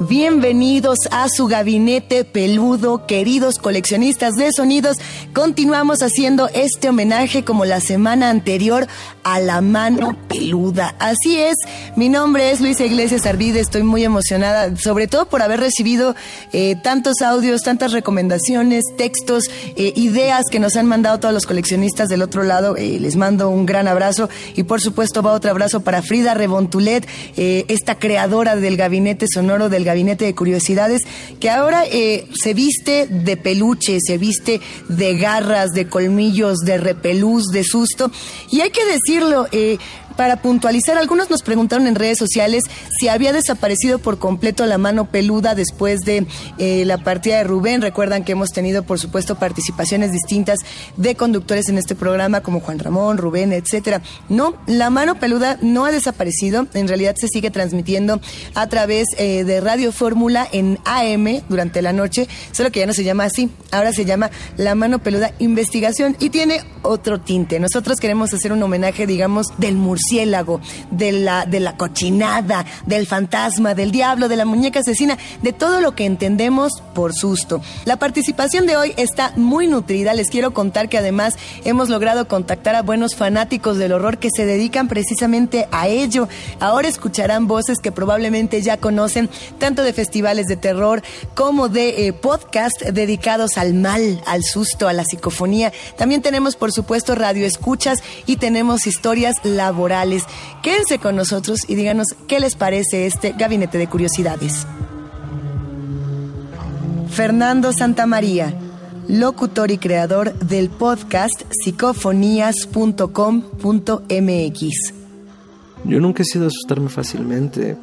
Bienvenidos a su gabinete peludo, queridos coleccionistas de sonidos. Continuamos haciendo este homenaje como la semana anterior a la mano peluda. Así es, mi nombre es Luisa Iglesias Arvide, estoy muy emocionada, sobre todo por haber recibido eh, tantos audios, tantas recomendaciones, textos, eh, ideas que nos han mandado todos los coleccionistas del otro lado. Eh, les mando un gran abrazo y por supuesto va otro abrazo para Frida Rebontulet, esta creadora del gabinete sonoro del gabinete de curiosidades, que ahora eh, se viste de peluche, se viste de garras, de colmillos, de repelús, de susto. Y hay que decirlo, eh, para puntualizar, algunos nos preguntaron en redes sociales si había desaparecido por completo la mano peluda después de eh, la partida de Rubén. Recuerdan que hemos tenido, por supuesto, participaciones distintas de conductores en este programa, como Juan Ramón, Rubén, etcétera. No, la mano peluda no ha desaparecido. En realidad se sigue transmitiendo a través eh, de Radio Fórmula en AM durante la noche, solo que ya no se llama así. Ahora se llama La Mano Peluda Investigación y tiene otro tinte. Nosotros queremos hacer un homenaje, digamos, del murciélago, de la, de la cochinada, del fantasma, del diablo, de la muñeca asesina, de todo lo que entendemos por susto. La participación de hoy está muy nutrida. Les quiero contar que además hemos logrado contactar a buenos fanáticos del horror que se dedican precisamente a ello. Ahora escucharán voces que probablemente ya conocen, tanto de festivales de terror como de eh, podcast dedicados al mal, al susto, a la psicofonía. También tenemos, por supuesto, radio escuchas y tenemos historias laborales. Quédense con nosotros y díganos qué les parece este gabinete de curiosidades. Fernando Santamaría, locutor y creador del podcast psicofonías.com.mx. Yo nunca he sido asustarme fácilmente.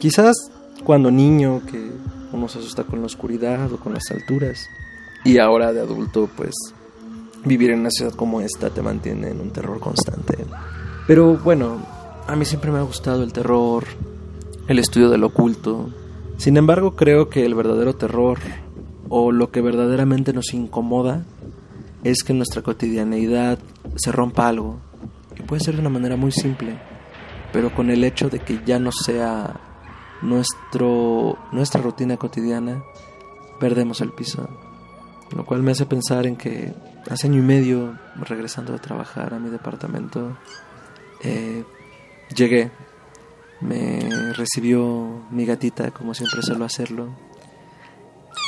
Quizás cuando niño, que uno se asusta con la oscuridad o con las alturas. Y ahora de adulto, pues vivir en una ciudad como esta te mantiene en un terror constante. Pero bueno, a mí siempre me ha gustado el terror, el estudio del oculto. Sin embargo, creo que el verdadero terror o lo que verdaderamente nos incomoda es que en nuestra cotidianeidad se rompa algo. Y puede ser de una manera muy simple, pero con el hecho de que ya no sea nuestro, nuestra rutina cotidiana, perdemos el piso. Lo cual me hace pensar en que hace año y medio, regresando de trabajar a mi departamento, eh, llegué, me recibió mi gatita como siempre suelo hacerlo.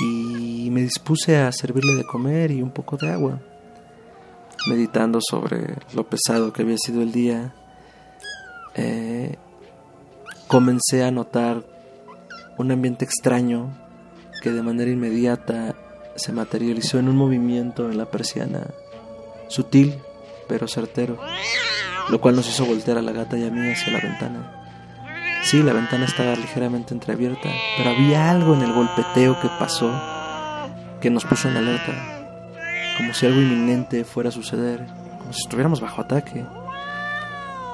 Y me dispuse a servirle de comer y un poco de agua, meditando sobre lo pesado que había sido el día. Eh, comencé a notar un ambiente extraño que de manera inmediata se materializó en un movimiento en la persiana, sutil pero certero lo cual nos hizo voltear a la gata y a mí hacia la ventana. Sí, la ventana estaba ligeramente entreabierta, pero había algo en el golpeteo que pasó que nos puso en alerta, como si algo inminente fuera a suceder, como si estuviéramos bajo ataque.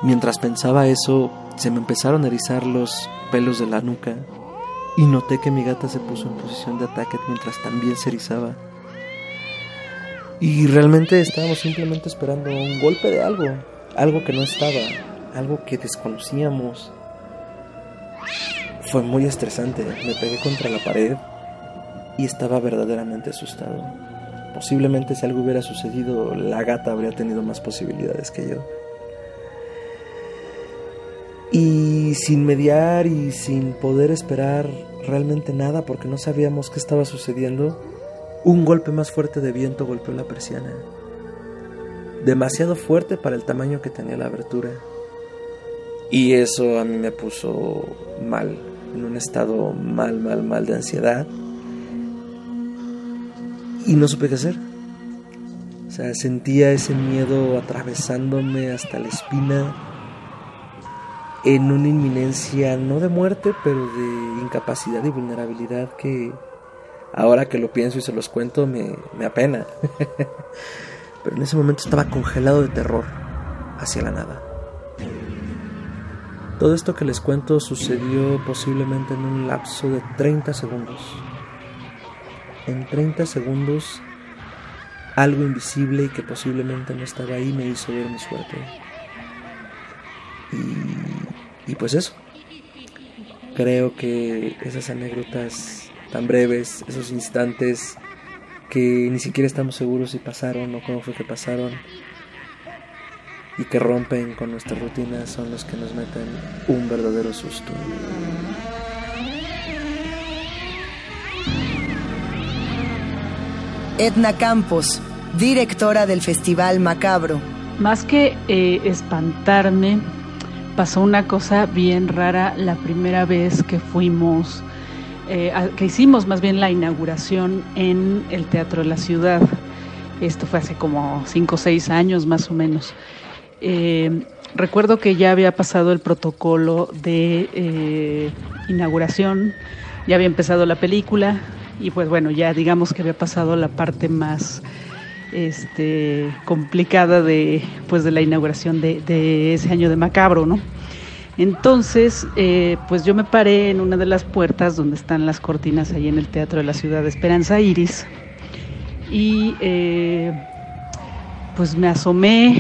Mientras pensaba eso, se me empezaron a erizar los pelos de la nuca y noté que mi gata se puso en posición de ataque mientras también se erizaba. Y realmente estábamos simplemente esperando un golpe de algo, algo que no estaba, algo que desconocíamos. Fue muy estresante, me pegué contra la pared y estaba verdaderamente asustado. Posiblemente si algo hubiera sucedido, la gata habría tenido más posibilidades que yo. Y sin mediar y sin poder esperar realmente nada porque no sabíamos qué estaba sucediendo, un golpe más fuerte de viento golpeó la persiana demasiado fuerte para el tamaño que tenía la abertura. Y eso a mí me puso mal, en un estado mal, mal, mal de ansiedad. Y no supe qué hacer. O sea, sentía ese miedo atravesándome hasta la espina. en una inminencia no de muerte, pero de incapacidad y vulnerabilidad que ahora que lo pienso y se los cuento me, me apena. pero en ese momento estaba congelado de terror hacia la nada. Todo esto que les cuento sucedió posiblemente en un lapso de 30 segundos. En 30 segundos, algo invisible y que posiblemente no estaba ahí me hizo ver mi suerte. Y, y pues eso. Creo que esas anécdotas tan breves, esos instantes que ni siquiera estamos seguros si pasaron o cómo fue que pasaron, y que rompen con nuestra rutina son los que nos meten un verdadero susto. Edna Campos, directora del Festival Macabro. Más que eh, espantarme, pasó una cosa bien rara la primera vez que fuimos, eh, que hicimos más bien la inauguración en el Teatro de la Ciudad. Esto fue hace como cinco o seis años más o menos. Eh, recuerdo que ya había pasado el protocolo de eh, inauguración, ya había empezado la película y pues bueno, ya digamos que había pasado la parte más este, complicada de, pues de la inauguración de, ese año de Macabro, ¿no? Entonces, eh, pues yo me paré en una de las puertas donde están las cortinas ahí en el Teatro de la Ciudad de Esperanza Iris y pues me asomé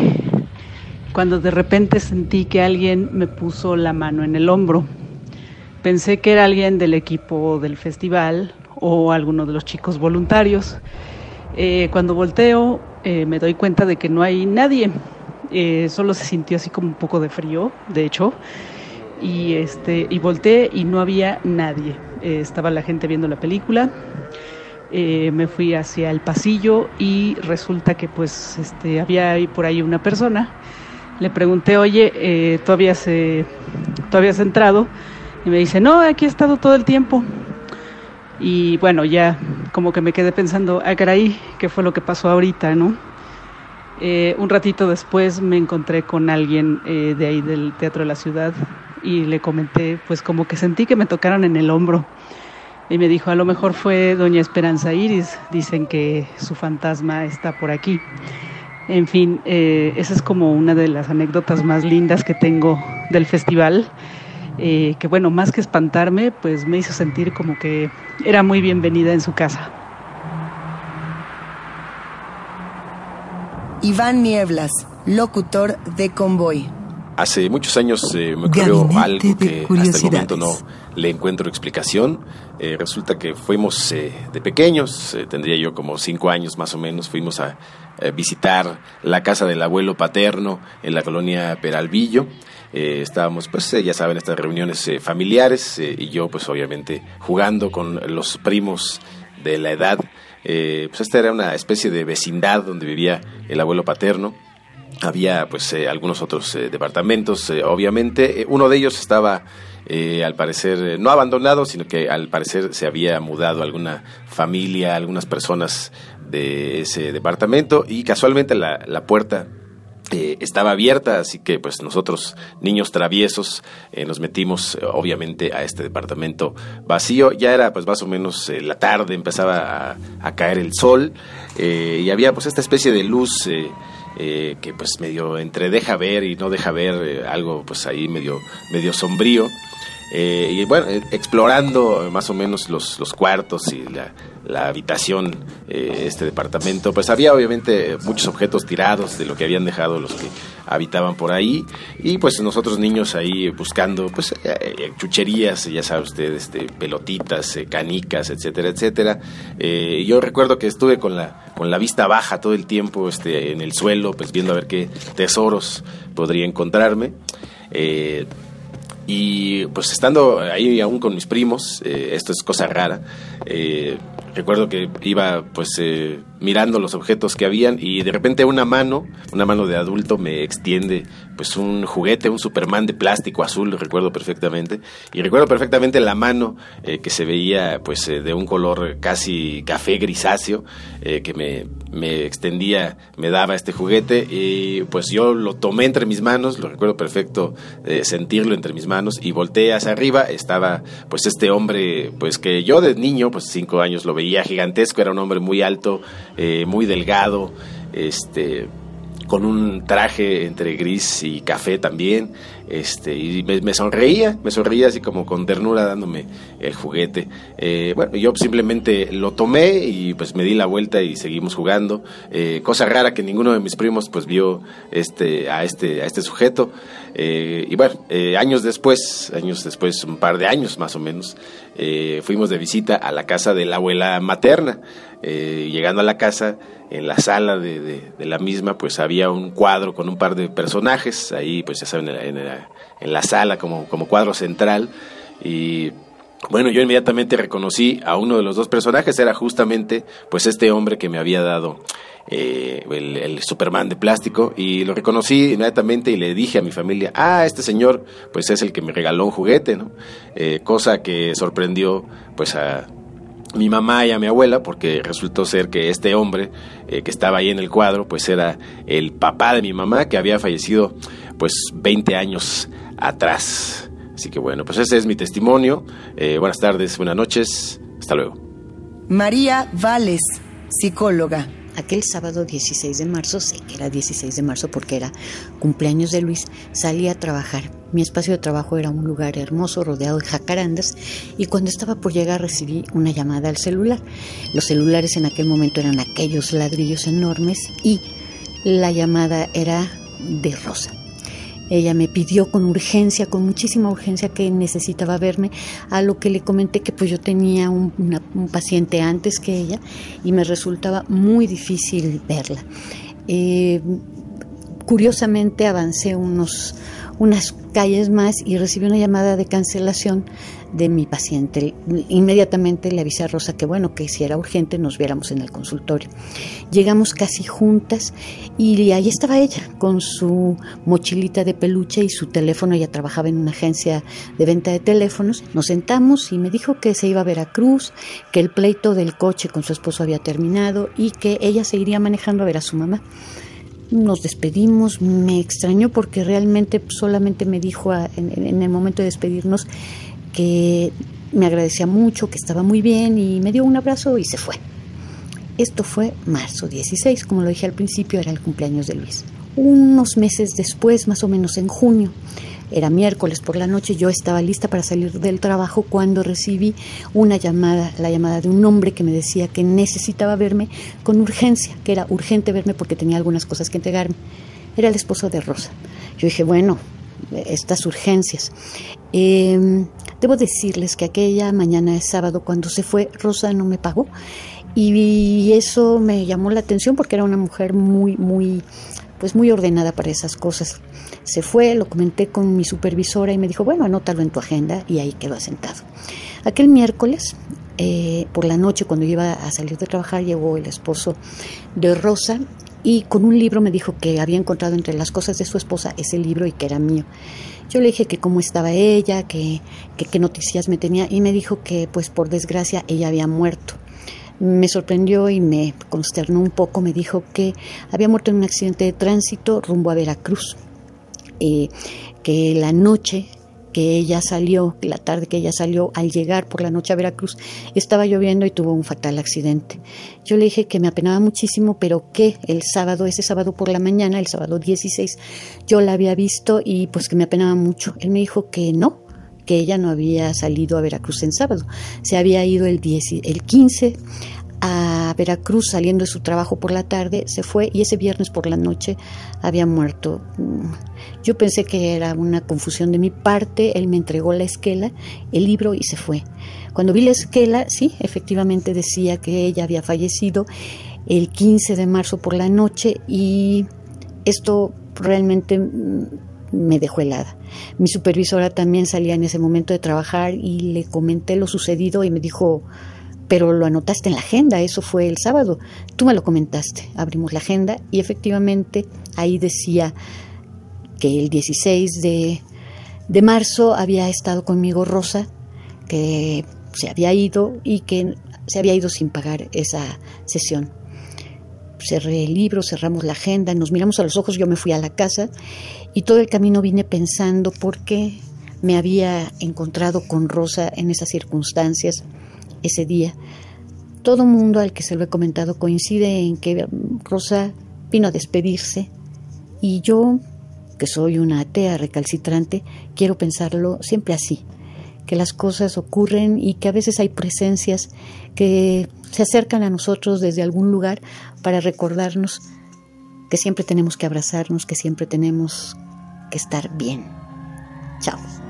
cuando de repente sentí que alguien me puso la mano en el hombro. Pensé que era alguien del equipo del festival o alguno de los chicos voluntarios. Eh, cuando volteo eh, me doy cuenta de que no hay nadie. Eh, solo se sintió así como un poco de frío, de hecho. Y, este, y volteé y no había nadie. estaba la gente viendo la película. me fui hacia el pasillo y resulta que pues este, había ahí por ahí una persona le pregunté, oye, eh, ¿tú, habías, eh, ¿tú habías entrado? Y me dice, no, aquí he estado todo el tiempo. Y bueno, ya como que me quedé pensando, ah, caray, ¿qué fue lo que pasó ahorita, no? Eh, un ratito después me encontré con alguien eh, de ahí del Teatro de la Ciudad y le comenté, pues como que sentí que me tocaron en el hombro. Y me dijo, a lo mejor fue doña Esperanza Iris, dicen que su fantasma está por aquí. En fin, eh, esa es como una de las anécdotas más lindas que tengo del festival. Eh, que bueno, más que espantarme, pues me hizo sentir como que era muy bienvenida en su casa. Iván Nieblas, locutor de Convoy. Hace muchos años eh, me ocurrió algo que hasta el momento no le encuentro explicación. resulta que fuimos de pequeños, tendría yo como cinco años más o menos, fuimos a eh, visitar la casa del abuelo paterno en la colonia Peralvillo. Eh, estábamos, pues eh, ya saben, estas reuniones familiares y yo, pues obviamente, jugando con los primos de la edad. Pues esta era una especie de vecindad donde vivía el abuelo paterno. Había pues algunos otros departamentos, obviamente. uno de ellos estaba al parecer no abandonado, sino que al parecer se había mudado alguna familia, algunas personas de ese departamento y casualmente la, la puerta eh, estaba abierta, así que pues nosotros, niños traviesos, eh, nos metimos eh, obviamente a este departamento vacío. Ya era pues más o menos la tarde, empezaba a, caer el sol y había pues esta especie de luz que pues medio entre deja ver y no deja ver, algo pues ahí medio, medio sombrío. Eh, y bueno, eh, explorando más o menos los, los cuartos y la, la habitación, eh, este departamento, pues había obviamente muchos objetos tirados de lo que habían dejado los que habitaban por ahí y pues nosotros niños ahí buscando pues chucherías, ya sabe usted, este, pelotitas, canicas, etcétera, etcétera. yo recuerdo que estuve con la, con la vista baja todo el tiempo este, en el suelo, pues viendo a ver qué tesoros podría encontrarme. Eh, y pues estando ahí aún con mis primos, eh, esto es cosa rara, eh, recuerdo que iba pues eh, mirando los objetos que habían y de repente una mano, una mano de adulto me extiende pues un juguete, un Superman de plástico azul, recuerdo perfectamente, y recuerdo perfectamente la mano eh, que se veía pues eh, de un color casi café grisáceo que me, me extendía, me daba este juguete y pues yo lo tomé entre mis manos, lo recuerdo perfecto sentirlo entre mis manos y volteé hacia arriba, estaba pues este hombre pues que yo de niño, pues cinco años lo veía gigantesco, era un hombre muy alto, eh, muy delgado, este con un traje entre gris y café también, este, y me, sonreía, me sonreía así como con ternura dándome el juguete. Eh, bueno, yo simplemente lo tomé y pues me di la vuelta y seguimos jugando. Eh, cosa rara que ninguno de mis primos pues vio este, a, este, a este sujeto. Eh, y bueno, años después, años después, un par de años más o menos, fuimos de visita a la casa de la abuela materna. llegando a la casa, en la sala de, la misma, pues había un cuadro con un par de personajes, ahí pues ya saben, en, en la sala como, como cuadro central. Y bueno, yo inmediatamente reconocí a uno de los dos personajes, era justamente pues este hombre que me había dado eh, el, Superman de plástico y lo reconocí inmediatamente y le dije a mi familia, ah, este señor pues es el que me regaló un juguete, ¿no? Eh, cosa que sorprendió pues a mi mamá y a mi abuela, porque resultó ser que este hombre eh, que estaba ahí en el cuadro, pues era el papá de mi mamá, que había fallecido pues 20 años atrás. Así que bueno, pues ese es mi testimonio. Eh, buenas tardes, buenas noches, hasta luego. María Vales, psicóloga. Aquel sábado 16 de marzo, sé que era 16 de marzo porque era cumpleaños de Luis, salí a trabajar. Mi espacio de trabajo era un lugar hermoso rodeado de jacarandas y cuando estaba por llegar recibí una llamada al celular. Los celulares en aquel momento eran aquellos ladrillos enormes y la llamada era de Rosa. Ella me pidió con urgencia, con muchísima urgencia que necesitaba verme, a lo que le comenté que pues yo tenía un, paciente antes que ella y me resultaba muy difícil verla. Eh, curiosamente avancé unos, unas calles más y recibí una llamada de cancelación de mi paciente. Inmediatamente le avisé a Rosa que bueno, que si era urgente nos viéramos en el consultorio. Llegamos casi juntas y ahí estaba ella con su mochilita de peluche y su teléfono. Ella trabajaba en una agencia de venta de teléfonos. Nos sentamos y me dijo que se iba a Veracruz, que el pleito del coche con su esposo había terminado y que ella se iría manejando a ver a su mamá nos despedimos, me extrañó porque realmente solamente me dijo en, el momento de despedirnos que me agradecía mucho, que estaba muy bien y me dio un abrazo y se fue. Esto fue marzo 16, como lo dije al principio, era el cumpleaños de Luis. Unos meses después, más o menos en junio, era miércoles por la noche, yo estaba lista para salir del trabajo cuando recibí una llamada, la llamada de un hombre que me decía que necesitaba verme con urgencia, que era urgente verme porque tenía algunas cosas que entregarme. Era el esposo de Rosa. Yo dije, bueno, estas urgencias. Em, debo decirles que aquella mañana de sábado, cuando se fue, Rosa no me pagó. Y eso me llamó la atención porque era una mujer muy, muy, pues muy ordenada para esas cosas. Se fue, lo comenté con mi supervisora y me dijo, bueno, anótalo en tu agenda y ahí quedó sentado. Aquel miércoles, eh, por la noche, cuando iba a salir de trabajar, llegó el esposo de Rosa y con un libro me dijo que había encontrado entre las cosas de su esposa ese libro y que era mío. Yo le dije que cómo estaba ella, que qué noticias me tenía y me dijo que pues por desgracia ella había muerto. Me sorprendió y me consternó un poco, me dijo que había muerto en un accidente de tránsito rumbo a Veracruz, eh, que la noche que ella salió, la tarde que ella salió, al llegar por la noche a Veracruz, estaba lloviendo y tuvo un fatal accidente. Yo le dije que me apenaba muchísimo, pero que el sábado, ese sábado por la mañana, el sábado 16, yo la había visto y pues que me apenaba mucho. Él me dijo que no, que ella no había salido a Veracruz en sábado, se había ido el, 10, el 15 a Veracruz saliendo de su trabajo por la tarde, se fue y ese viernes por la noche había muerto. Yo pensé que era una confusión de mi parte, él me entregó la esquela, el libro y se fue. Cuando vi la esquela, sí, efectivamente decía que ella había fallecido el 15 de marzo por la noche y esto realmente me dejó helada. Mi supervisora también salía en ese momento de trabajar y le comenté lo sucedido y me dijo, pero lo anotaste en la agenda, eso fue el sábado. Tú me lo comentaste, abrimos la agenda y efectivamente ahí decía que el 16 de, de marzo había estado conmigo Rosa, que se había ido y que se había ido sin pagar esa sesión. Cerré el libro, cerramos la agenda, nos miramos a los ojos, yo me fui a la casa y todo el camino vine pensando por qué me había encontrado con Rosa en esas circunstancias ese día. Todo mundo al que se lo he comentado coincide en que Rosa vino a despedirse y yo, que soy una atea recalcitrante, quiero pensarlo siempre así, que las cosas ocurren y que a veces hay presencias que se acercan a nosotros desde algún lugar para recordarnos que siempre tenemos que abrazarnos, que siempre tenemos que estar bien. Chao.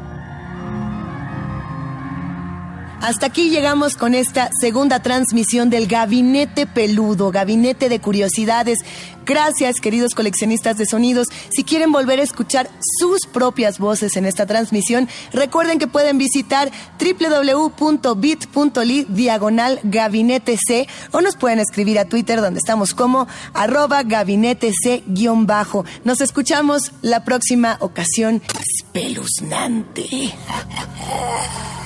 Hasta aquí llegamos con esta segunda transmisión del Gabinete Peludo, Gabinete de Curiosidades. Gracias, queridos coleccionistas de sonidos. Si quieren volver a escuchar sus propias voces en esta transmisión, recuerden que pueden visitar www.bit.ly diagonal gabinete C o nos pueden escribir a Twitter donde estamos como arroba gabinete C-bajo. Nos escuchamos la próxima ocasión. Espeluznante.